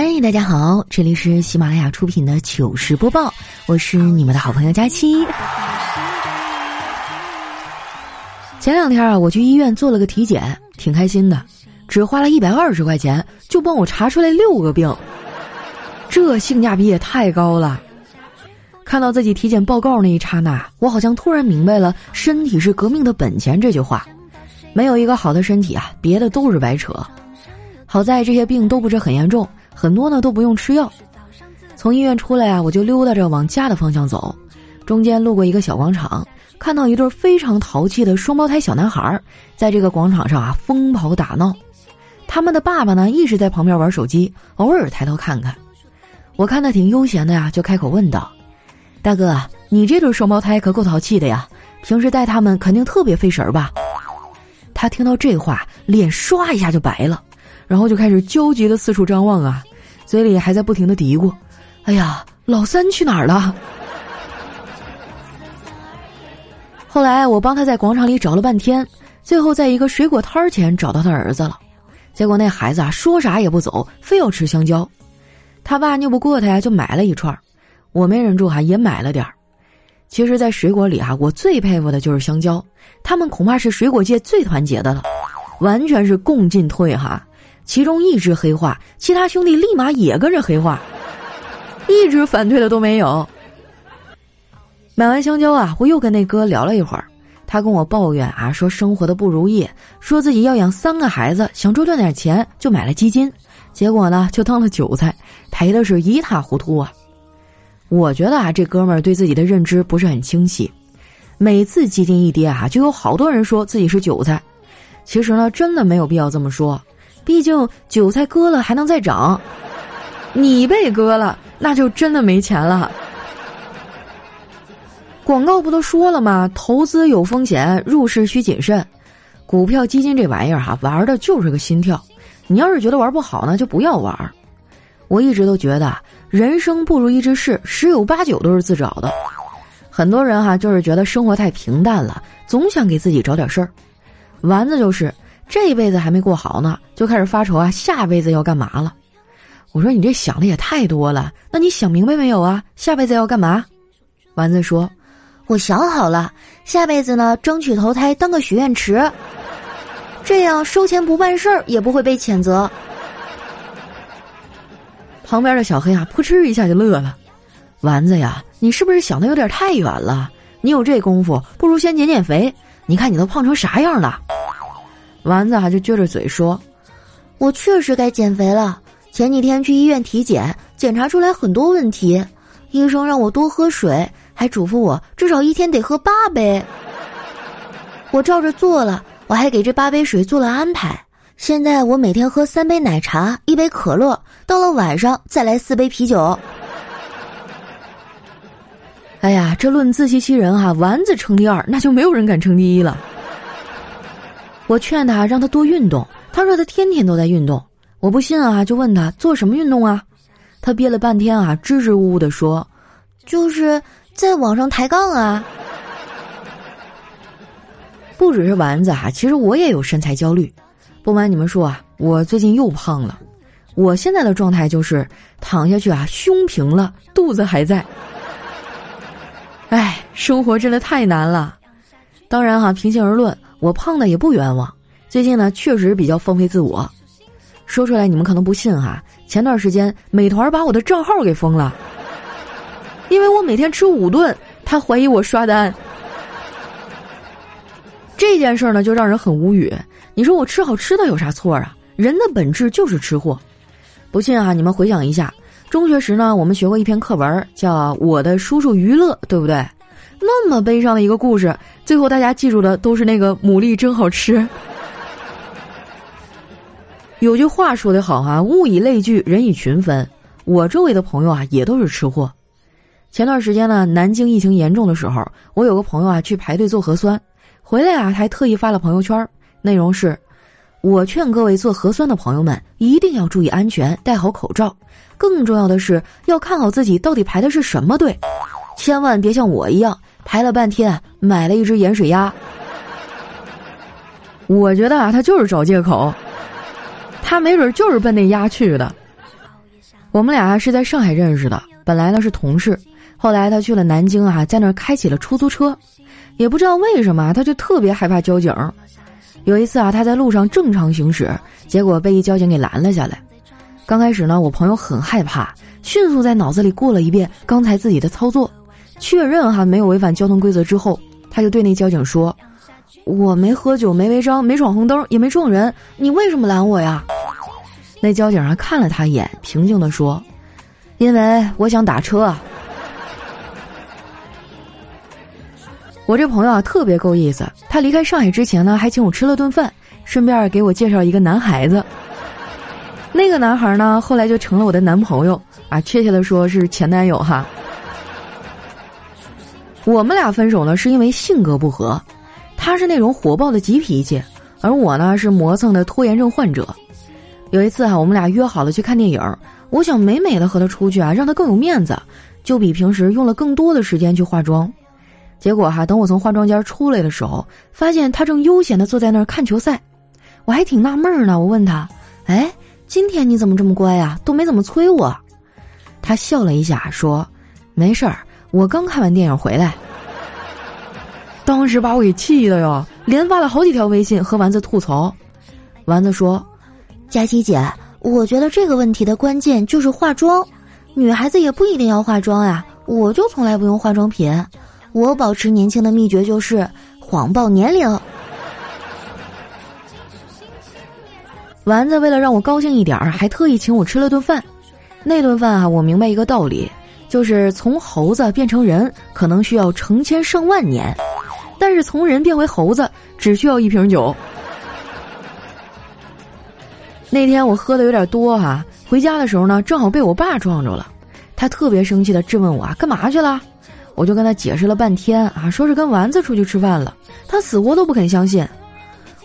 嗨，大家好，这里是喜马拉雅出品的糗事播报，我是你们的好朋友佳期。前两天啊，我去医院做了个体检，挺开心的，只花了一百二十块钱就帮我查出来六个病，这性价比也太高了。看到自己体检报告那一刹那，我好像突然明白了“身体是革命的本钱”这句话。没有一个好的身体啊，别的都是白扯。好在这些病都不是很严重，很多呢都不用吃药。从医院出来啊，我就溜达着往家的方向走，中间路过一个小广场。看到一对非常淘气的双胞胎小男孩，在这个广场上啊疯跑打闹，他们的爸爸呢一直在旁边玩手机，偶尔抬头看看。我看他挺悠闲的呀，就开口问道：“大哥，你这对双胞胎可够淘气的呀，平时带他们肯定特别费神吧？”他听到这话，脸唰一下就白了，然后就开始焦急的四处张望啊，嘴里还在不停的嘀咕：“哎呀，老三去哪儿了？”后来我帮他在广场里找了半天，最后在一个水果摊儿前找到他儿子了。结果那孩子啊说啥也不走，非要吃香蕉。他爸拗不过他呀，就买了一串儿。我没忍住哈，也买了点儿。其实，在水果里啊，我最佩服的就是香蕉，他们恐怕是水果界最团结的了，完全是共进退哈。其中一只黑化，其他兄弟立马也跟着黑化，一直反对的都没有。买完香蕉啊，我又跟那哥聊了一会儿。他跟我抱怨啊，说生活的不如意，说自己要养三个孩子，想多赚点钱，就买了基金，结果呢，就当了韭菜，赔的是一塌糊涂啊。我觉得啊，这哥们儿对自己的认知不是很清晰。每次基金一跌啊，就有好多人说自己是韭菜。其实呢，真的没有必要这么说，毕竟韭菜割了还能再长，你被割了，那就真的没钱了。广告不都说了吗？投资有风险，入市需谨慎。股票、基金这玩意儿哈，玩的就是个心跳。你要是觉得玩不好呢，就不要玩。我一直都觉得，人生不如意之事十有八九都是自找的。很多人哈，就是觉得生活太平淡了，总想给自己找点事儿。丸子就是这一辈子还没过好呢，就开始发愁啊，下辈子要干嘛了？我说你这想的也太多了，那你想明白没有啊？下辈子要干嘛？丸子说。我想好了，下辈子呢，争取投胎当个许愿池，这样收钱不办事儿也不会被谴责。旁边的小黑啊，扑哧一下就乐了。丸子呀，你是不是想的有点太远了？你有这功夫，不如先减减肥。你看你都胖成啥样了？丸子啊，就撅着嘴说：“我确实该减肥了。前几天去医院体检，检查出来很多问题，医生让我多喝水。”还嘱咐我至少一天得喝八杯，我照着做了，我还给这八杯水做了安排。现在我每天喝三杯奶茶，一杯可乐，到了晚上再来四杯啤酒。哎呀，这论自欺欺人哈，丸子称第二，那就没有人敢称第一了。我劝他让他多运动，他说他天天都在运动。我不信啊，就问他做什么运动啊？他憋了半天啊，支支吾吾的说，就是。在网上抬杠啊！不只是丸子哈，其实我也有身材焦虑。不瞒你们说啊，我最近又胖了。我现在的状态就是躺下去啊，胸平了，肚子还在。哎，生活真的太难了。当然哈，平心而论，我胖的也不冤枉。最近呢，确实比较放飞自我。说出来你们可能不信哈，前段时间美团把我的账号给封了。因为我每天吃五顿，他怀疑我刷单。这件事儿呢，就让人很无语。你说我吃好吃的有啥错啊？人的本质就是吃货。不信啊，你们回想一下，中学时呢，我们学过一篇课文，叫《我的叔叔于乐》，对不对？那么悲伤的一个故事，最后大家记住的都是那个牡蛎真好吃。有句话说得好哈，物以类聚，人以群分。我周围的朋友啊，也都是吃货。前段时间呢，南京疫情严重的时候，我有个朋友啊去排队做核酸，回来啊还特意发了朋友圈，内容是：我劝各位做核酸的朋友们一定要注意安全，戴好口罩，更重要的是要看好自己到底排的是什么队，千万别像我一样排了半天买了一只盐水鸭。我觉得啊，他就是找借口，他没准就是奔那鸭去的。我们俩是在上海认识的，本来呢是同事，后来他去了南京啊，在那儿开起了出租车，也不知道为什么，他就特别害怕交警。有一次啊，他在路上正常行驶，结果被一交警给拦了下来。刚开始呢，我朋友很害怕，迅速在脑子里过了一遍刚才自己的操作，确认哈没有违反交通规则之后，他就对那交警说。我没喝酒，没违章，没闯红灯，也没撞人，你为什么拦我呀？那交警啊看了他一眼，平静的说：“因为我想打车。”我这朋友啊特别够意思，他离开上海之前呢，还请我吃了顿饭，顺便给我介绍一个男孩子。那个男孩呢，后来就成了我的男朋友啊，确切的说是前男友哈。我们俩分手呢，是因为性格不合。他是那种火爆的急脾气，而我呢是磨蹭的拖延症患者。有一次啊，我们俩约好了去看电影，我想美美的和他出去啊，让他更有面子，就比平时用了更多的时间去化妆。结果哈，等我从化妆间出来的时候，发现他正悠闲的坐在那儿看球赛，我还挺纳闷呢。我问他：“哎，今天你怎么这么乖呀？都没怎么催我。”他笑了一下说：“没事儿，我刚看完电影回来。”当时把我给气的哟，连发了好几条微信和丸子吐槽。丸子说：“佳琪姐，我觉得这个问题的关键就是化妆，女孩子也不一定要化妆呀。我就从来不用化妆品，我保持年轻的秘诀就是谎报年龄。”丸子为了让我高兴一点儿，还特意请我吃了顿饭。那顿饭啊，我明白一个道理，就是从猴子变成人，可能需要成千上万年。但是从人变为猴子只需要一瓶酒。那天我喝的有点多哈，回家的时候呢，正好被我爸撞着了，他特别生气的质问我啊，干嘛去了？我就跟他解释了半天啊，说是跟丸子出去吃饭了，他死活都不肯相信。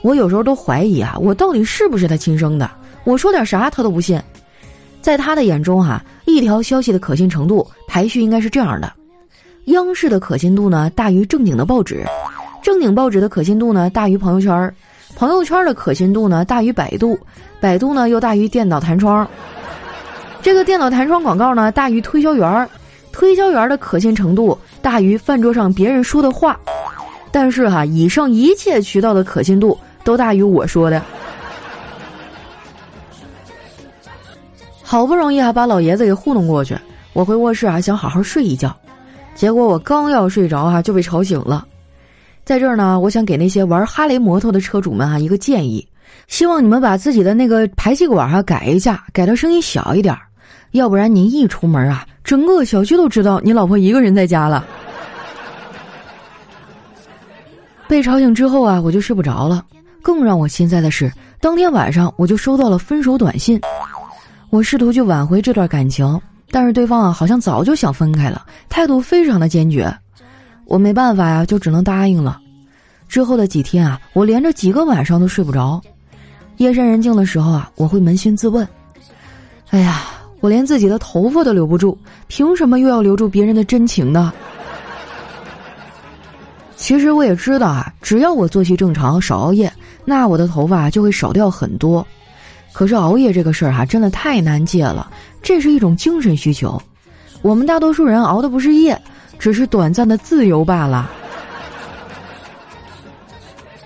我有时候都怀疑啊，我到底是不是他亲生的？我说点啥他都不信。在他的眼中哈，一条消息的可信程度排序应该是这样的。央视的可信度呢大于正经的报纸，正经报纸的可信度呢大于朋友圈儿，朋友圈的可信度呢大于百度，百度呢又大于电脑弹窗，这个电脑弹窗广告呢大于推销员儿，推销员的可信程度大于饭桌上别人说的话，但是哈，以上一切渠道的可信度都大于我说的。好不容易啊把老爷子给糊弄过去，我回卧室啊想好好睡一觉。结果我刚要睡着哈，就被吵醒了。在这儿呢，我想给那些玩哈雷摩托的车主们啊一个建议，希望你们把自己的那个排气管啊改一下，改到声音小一点，要不然你一出门啊，整个小区都知道你老婆一个人在家了。被吵醒之后啊，我就睡不着了。更让我心塞的是，当天晚上我就收到了分手短信。我试图去挽回这段感情。但是对方啊，好像早就想分开了，态度非常的坚决，我没办法呀，就只能答应了。之后的几天啊，我连着几个晚上都睡不着，夜深人静的时候啊，我会扪心自问：哎呀，我连自己的头发都留不住，凭什么又要留住别人的真情呢？其实我也知道啊，只要我作息正常，少熬夜，那我的头发就会少掉很多。可是熬夜这个事儿哈，真的太难戒了。这是一种精神需求，我们大多数人熬的不是夜，只是短暂的自由罢了。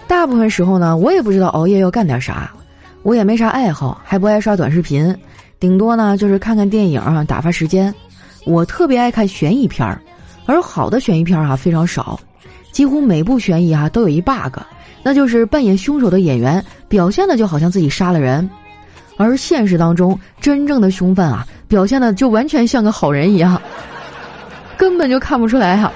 大部分时候呢，我也不知道熬夜要干点啥，我也没啥爱好，还不爱刷短视频，顶多呢就是看看电影啊打发时间。我特别爱看悬疑片儿，而好的悬疑片儿哈非常少，几乎每部悬疑哈都有一 bug，那就是扮演凶手的演员表现的就好像自己杀了人。而现实当中，真正的凶犯啊，表现的就完全像个好人一样，根本就看不出来哈。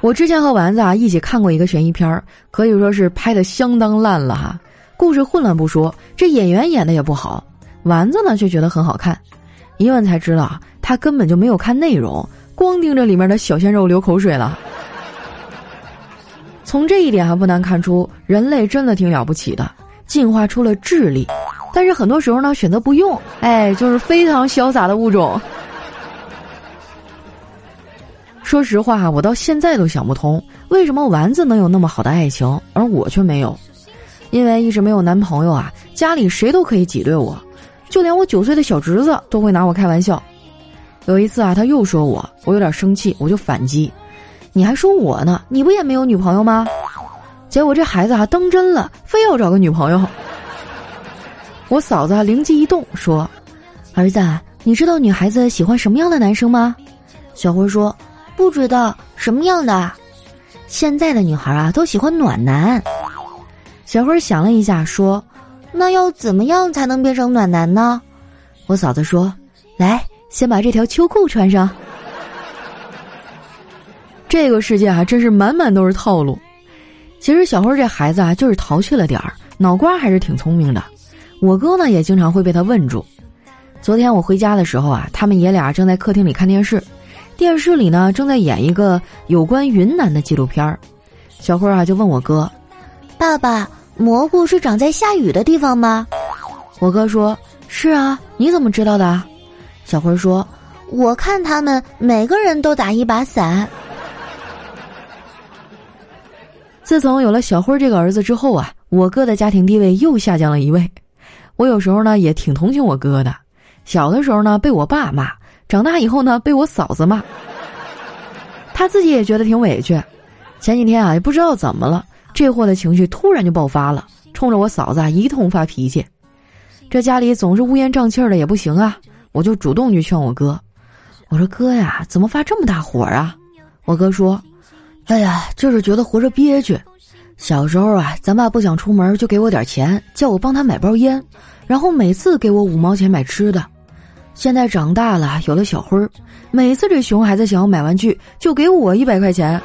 我之前和丸子啊一起看过一个悬疑片儿，可以说是拍的相当烂了哈。故事混乱不说，这演员演的也不好。丸子呢却觉得很好看，一问才知道他根本就没有看内容，光盯着里面的小鲜肉流口水了。从这一点还不难看出，人类真的挺了不起的。进化出了智力，但是很多时候呢选择不用，哎，就是非常潇洒的物种。说实话，我到现在都想不通，为什么丸子能有那么好的爱情，而我却没有？因为一直没有男朋友啊，家里谁都可以挤兑我，就连我九岁的小侄子都会拿我开玩笑。有一次啊，他又说我，我有点生气，我就反击：“你还说我呢？你不也没有女朋友吗？”结果这孩子啊当真了，非要找个女朋友。我嫂子灵机一动说：“儿子，你知道女孩子喜欢什么样的男生吗？”小辉说：“不知道什么样的。”现在的女孩啊都喜欢暖男。小辉想了一下说：“那要怎么样才能变成暖男呢？”我嫂子说：“来，先把这条秋裤穿上。”这个世界还真是满满都是套路。其实小辉这孩子啊，就是淘气了点儿，脑瓜还是挺聪明的。我哥呢也经常会被他问住。昨天我回家的时候啊，他们爷俩正在客厅里看电视，电视里呢正在演一个有关云南的纪录片儿。小辉啊就问我哥：“爸爸，蘑菇是长在下雨的地方吗？”我哥说：“是啊，你怎么知道的？”小辉说：“我看他们每个人都打一把伞。”自从有了小辉这个儿子之后啊，我哥的家庭地位又下降了一位。我有时候呢也挺同情我哥的，小的时候呢被我爸骂，长大以后呢被我嫂子骂，他自己也觉得挺委屈。前几天啊也不知道怎么了，这货的情绪突然就爆发了，冲着我嫂子啊一通发脾气。这家里总是乌烟瘴气的也不行啊，我就主动去劝我哥，我说哥呀，怎么发这么大火啊？我哥说。哎呀，就是觉得活着憋屈。小时候啊，咱爸不想出门，就给我点钱，叫我帮他买包烟，然后每次给我五毛钱买吃的。现在长大了，有了小辉儿，每次这熊孩子想要买玩具，就给我一百块钱，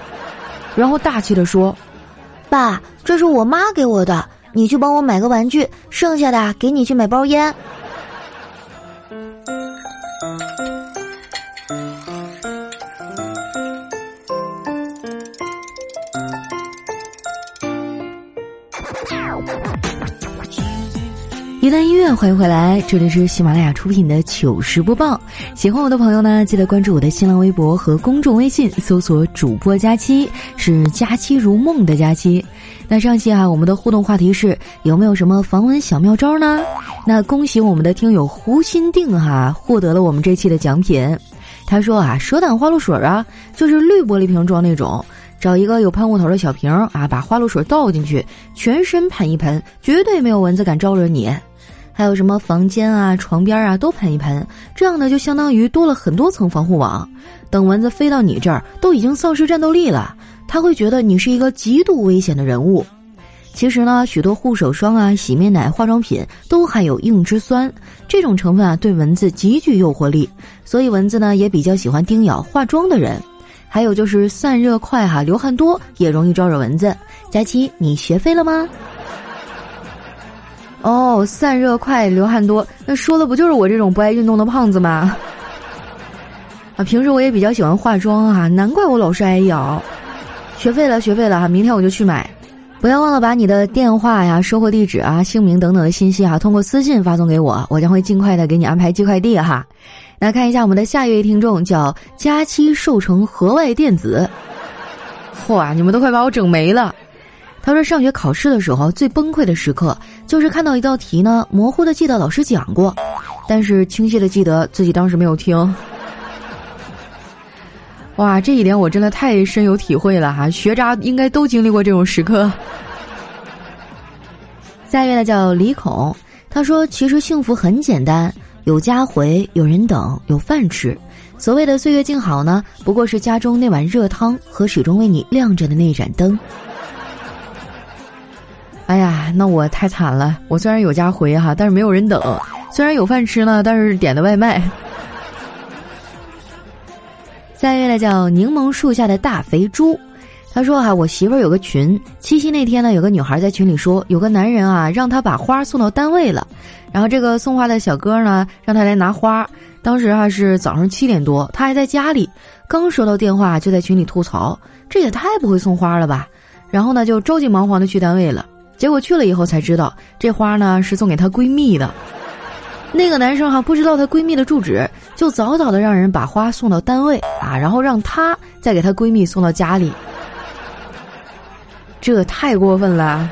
然后大气的说：“爸，这是我妈给我的，你去帮我买个玩具，剩下的给你去买包烟。”一段音乐，欢迎回来，这里是喜马拉雅出品的糗事播报。喜欢我的朋友呢，记得关注我的新浪微博和公众微信，搜索主播佳期，是佳期如梦的佳期。那上期啊，我们的互动话题是有没有什么防蚊小妙招呢？那恭喜我们的听友胡心定哈，获得了我们这期的奖品。他说啊，蛇胆花露水啊，就是绿玻璃瓶装那种。找一个有喷雾头的小瓶啊，把花露水倒进去，全身喷一喷，绝对没有蚊子敢招惹你。还有什么房间啊、床边啊都喷一喷，这样呢就相当于多了很多层防护网。等蚊子飞到你这儿，都已经丧失战斗力了，他会觉得你是一个极度危险的人物。其实呢，许多护手霜啊、洗面奶、化妆品都含有硬脂酸，这种成分啊对蚊子极具诱惑力，所以蚊子呢也比较喜欢叮咬化妆的人。还有就是散热快哈，流汗多也容易招惹蚊子。佳期，你学废了吗？哦，散热快，流汗多，那说的不就是我这种不爱运动的胖子吗？啊，平时我也比较喜欢化妆啊，难怪我老是挨咬。学废了，学废了哈，明天我就去买。不要忘了把你的电话呀、收货地址啊、姓名等等的信息哈，通过私信发送给我，我将会尽快的给你安排寄快递哈。来看一下我们的下一位听众，叫佳期寿成河外电子。嚯，你们都快把我整没了！他说，上学考试的时候最崩溃的时刻，就是看到一道题呢，模糊的记得老师讲过，但是清晰的记得自己当时没有听。哇，这一点我真的太深有体会了哈！学渣应该都经历过这种时刻。下一位呢叫李孔，他说，其实幸福很简单。有家回，有人等，有饭吃。所谓的岁月静好呢，不过是家中那碗热汤和始终为你亮着的那盏灯。哎呀，那我太惨了！我虽然有家回哈，但是没有人等；虽然有饭吃呢，但是点的外卖。下一位呢，叫柠檬树下的大肥猪。他说哈，我媳妇儿有个群，七夕那天呢，有个女孩在群里说，有个男人啊，让她把花送到单位了。然后这个送花的小哥呢，让他来拿花。当时啊是早上七点多，他还在家里，刚收到电话就在群里吐槽，这也太不会送花了吧。然后呢就着急忙慌的去单位了。结果去了以后才知道，这花呢是送给她闺蜜的。那个男生哈不知道她闺蜜的住址，就早早的让人把花送到单位啊，然后让她再给她闺蜜送到家里。这太过分了！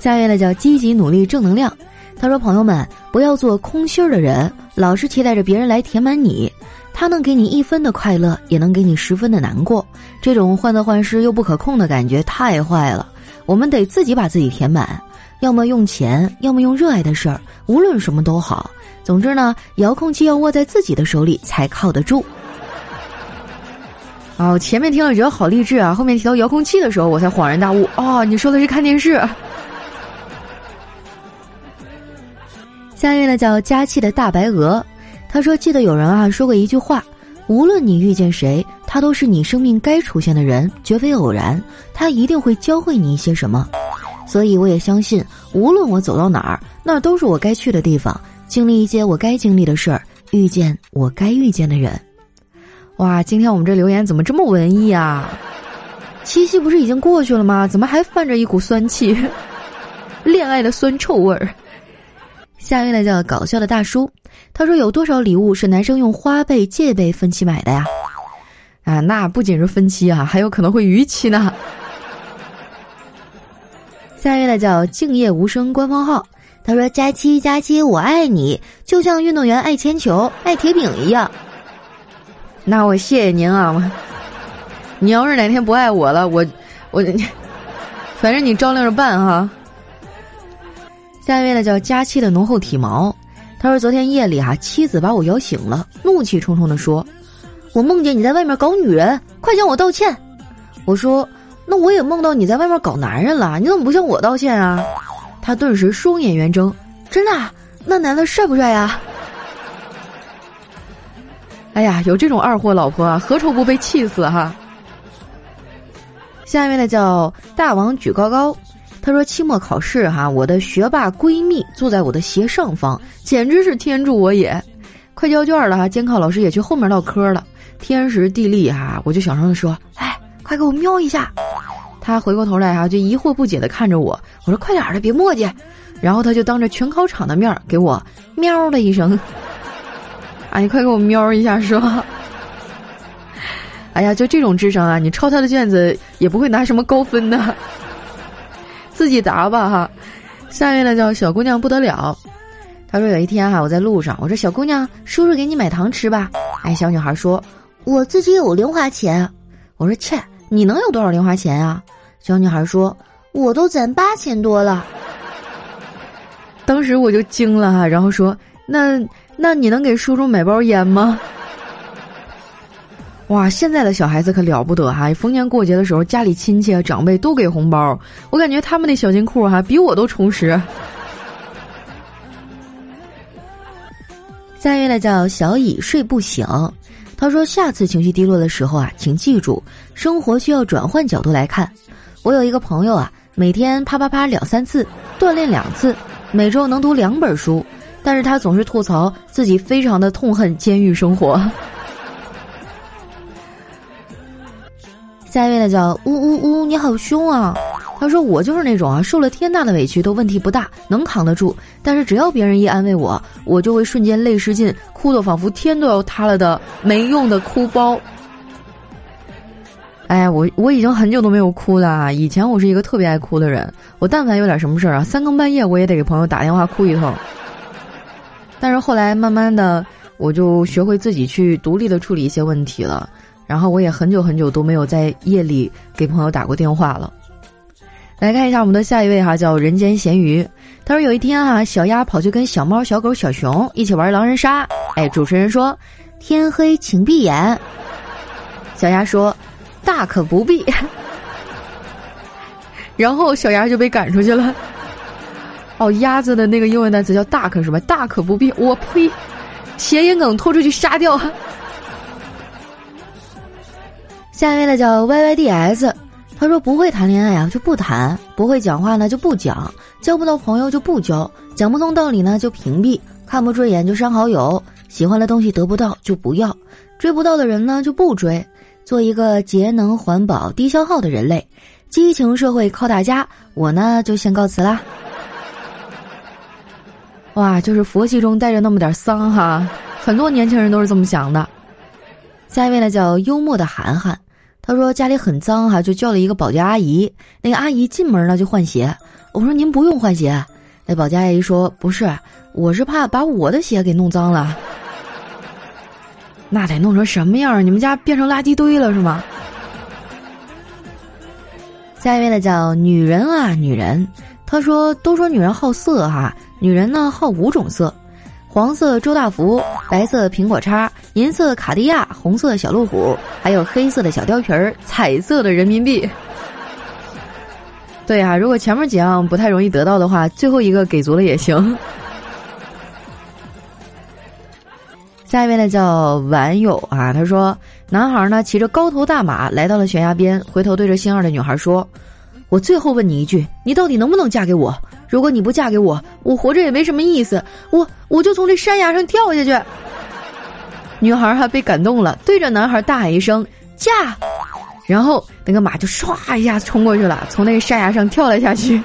下一位呢叫积极努力正能量，他说：“朋友们，不要做空心儿的人，老是期待着别人来填满你。他能给你一分的快乐，也能给你十分的难过。这种患得患失又不可控的感觉太坏了。我们得自己把自己填满，要么用钱，要么用热爱的事儿，无论什么都好。总之呢，遥控器要握在自己的手里才靠得住。”哦，前面听了觉得好励志啊，后面提到遥控器的时候，我才恍然大悟。哦，你说的是看电视。下一位呢叫佳期的大白鹅，他说：“记得有人啊说过一句话，无论你遇见谁，他都是你生命该出现的人，绝非偶然。他一定会教会你一些什么。所以我也相信，无论我走到哪儿，那都是我该去的地方，经历一些我该经历的事儿，遇见我该遇见的人。”哇，今天我们这留言怎么这么文艺啊？七夕不是已经过去了吗？怎么还泛着一股酸气？恋爱的酸臭味儿。下一位呢叫搞笑的大叔，他说有多少礼物是男生用花呗、借呗分期买的呀？啊，那不仅是分期啊，还有可能会逾期呢。下一位呢叫静夜无声官方号，他说佳期佳期我爱你，就像运动员爱铅球、爱铁饼一样。那我谢谢您啊！你要是哪天不爱我了，我我，反正你照亮着办哈。下一位呢叫佳期的浓厚体毛，他说昨天夜里啊，妻子把我摇醒了，怒气冲冲的说：“我梦见你在外面搞女人，快向我道歉。”我说：“那我也梦到你在外面搞男人了，你怎么不向我道歉啊？”他顿时双眼圆睁：“真的？那男的帅不帅呀？”哎呀，有这种二货老婆啊，何愁不被气死哈？下一位呢叫大王举高高，他说期末考试哈，我的学霸闺蜜坐在我的斜上方，简直是天助我也。快交卷了哈，监考老师也去后面唠嗑了，天时地利哈，我就小声的说：“哎，快给我瞄一下。”他回过头来哈，就疑惑不解的看着我，我说：“快点的，别磨叽。”然后他就当着全考场的面给我喵的一声。啊，你快给我瞄一下，说。哎呀，就这种智商啊，你抄他的卷子也不会拿什么高分的。自己答吧哈。下面呢叫小姑娘不得了，她说有一天哈，我在路上，我说小姑娘，叔叔给你买糖吃吧。哎，小女孩说，我自己有零花钱。我说切，你能有多少零花钱啊？小女孩说，我都攒八千多了。当时我就惊了哈，然后说那。那你能给叔叔买包烟吗？哇，现在的小孩子可了不得哈！逢年过节的时候，家里亲戚啊、长辈都给红包，我感觉他们的小金库哈比我都充实。下一位呢叫小乙睡不醒，他说下次情绪低落的时候啊，请记住，生活需要转换角度来看。我有一个朋友啊，每天啪啪啪两三次，锻炼两次，每周能读两本书。但是他总是吐槽自己非常的痛恨监狱生活。下一位呢叫呜呜呜，你好凶啊！他说我就是那种啊，受了天大的委屈都问题不大，能扛得住。但是只要别人一安慰我，我就会瞬间泪失禁，哭得仿佛天都要塌了的没用的哭包。哎呀，我我已经很久都没有哭了啊。以前我是一个特别爱哭的人，我但凡有点什么事儿啊，三更半夜我也得给朋友打电话哭一通。但是后来慢慢的，我就学会自己去独立的处理一些问题了。然后我也很久很久都没有在夜里给朋友打过电话了。来看一下我们的下一位哈，叫人间咸鱼。他说有一天哈，小鸭跑去跟小猫、小狗、小熊一起玩狼人杀。哎，主持人说天黑请闭眼。小鸭说大可不必。然后小鸭就被赶出去了。哦，鸭子的那个英文单词叫 duck 是吧？大可不必。我呸！谐音梗拖出去杀掉。下一位呢叫 Y Y D S，他说不会谈恋爱啊就不谈，不会讲话呢就不讲，交不到朋友就不交，讲不通道理呢就屏蔽，看不顺眼就删好友，喜欢的东西得不到就不要，追不到的人呢就不追，做一个节能环保、低消耗的人类，激情社会靠大家。我呢就先告辞啦。哇，就是佛系中带着那么点丧哈，很多年轻人都是这么想的。下一位呢叫幽默的涵涵，他说家里很脏哈，就叫了一个保洁阿姨。那个阿姨进门呢就换鞋，我说您不用换鞋，那保洁阿姨说：“不是，我是怕把我的鞋给弄脏了。那得弄成什么样？你们家变成垃圾堆了是吗？”下一位呢叫女人啊女人，她说：“都说女人好色哈，女人呢好五种色。”黄色周大福，白色苹果叉，银色卡地亚，红色小路虎，还有黑色的小貂皮儿，彩色的人民币。对啊，如果前面几样不太容易得到的话，最后一个给足了也行。下一位呢叫网友啊，他说：男孩呢骑着高头大马来到了悬崖边，回头对着心爱的女孩说：“我最后问你一句，你到底能不能嫁给我？”如果你不嫁给我，我活着也没什么意思。我我就从这山崖上跳下去。女孩还被感动了，对着男孩大喊一声“嫁”，然后那个马就唰一下冲过去了，从那个山崖上跳了下去。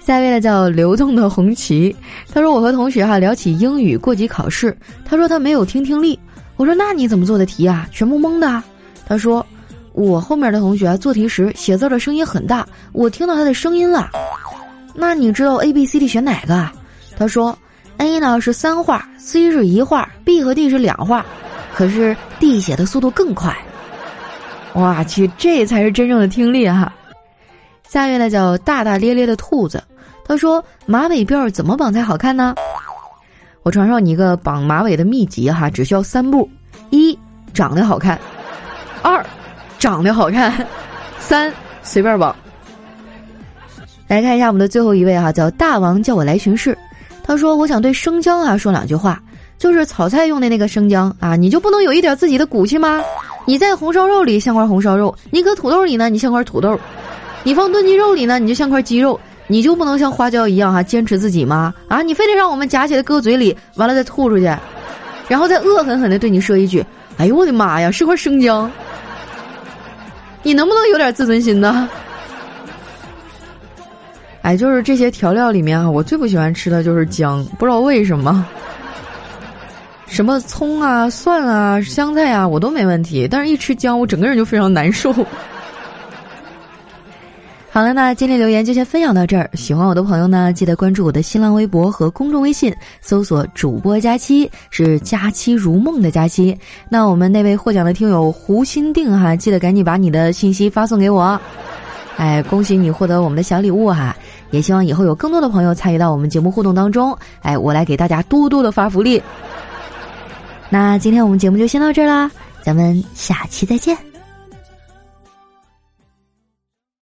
下一位呢叫流动的红旗，他说我和同学哈聊起英语过级考试，他说他没有听听力，我说那你怎么做的题啊？全部蒙的。他说。我后面的同学做题时写字的声音很大，我听到他的声音了。那你知道 A B C D 选哪个？他说，A 呢是三画，C 是一画，B 和 D 是两画，可是 D 写的速度更快。哇去，这才是真正的听力哈。下面呢叫大大咧咧的兔子，他说马尾辫怎么绑才好看呢？我传授你一个绑马尾的秘籍哈，只需要三步：一长得好看，二。长得好看，三随便绑。来看一下我们的最后一位哈，叫大王叫我来巡视。他说：“我想对生姜啊说两句话，就是炒菜用的那个生姜啊，你就不能有一点自己的骨气吗？你在红烧肉里像块红烧肉，你搁土豆里呢，你像块土豆，你放炖鸡肉里呢，你就像块鸡肉，你就不能像花椒一样哈，坚持自己吗？啊，你非得让我们夹起来搁嘴里，完了再吐出去，然后再恶狠狠的对你说一句：哎呦我的妈呀，是块生姜。”你能不能有点自尊心呢？哎，就是这些调料里面啊，我最不喜欢吃的就是姜，不知道为什么。什么葱啊、蒜啊、香菜啊，我都没问题，但是一吃姜，我整个人就非常难受。好了，那今天留言就先分享到这儿。喜欢我的朋友呢，记得关注我的新浪微博和公众微信，搜索“主播佳期”，是“佳期如梦”的佳期。那我们那位获奖的听友胡心定哈，记得赶紧把你的信息发送给我。哎，恭喜你获得我们的小礼物哈！也希望以后有更多的朋友参与到我们节目互动当中。哎，我来给大家多多的发福利。那今天我们节目就先到这儿啦，咱们下期再见。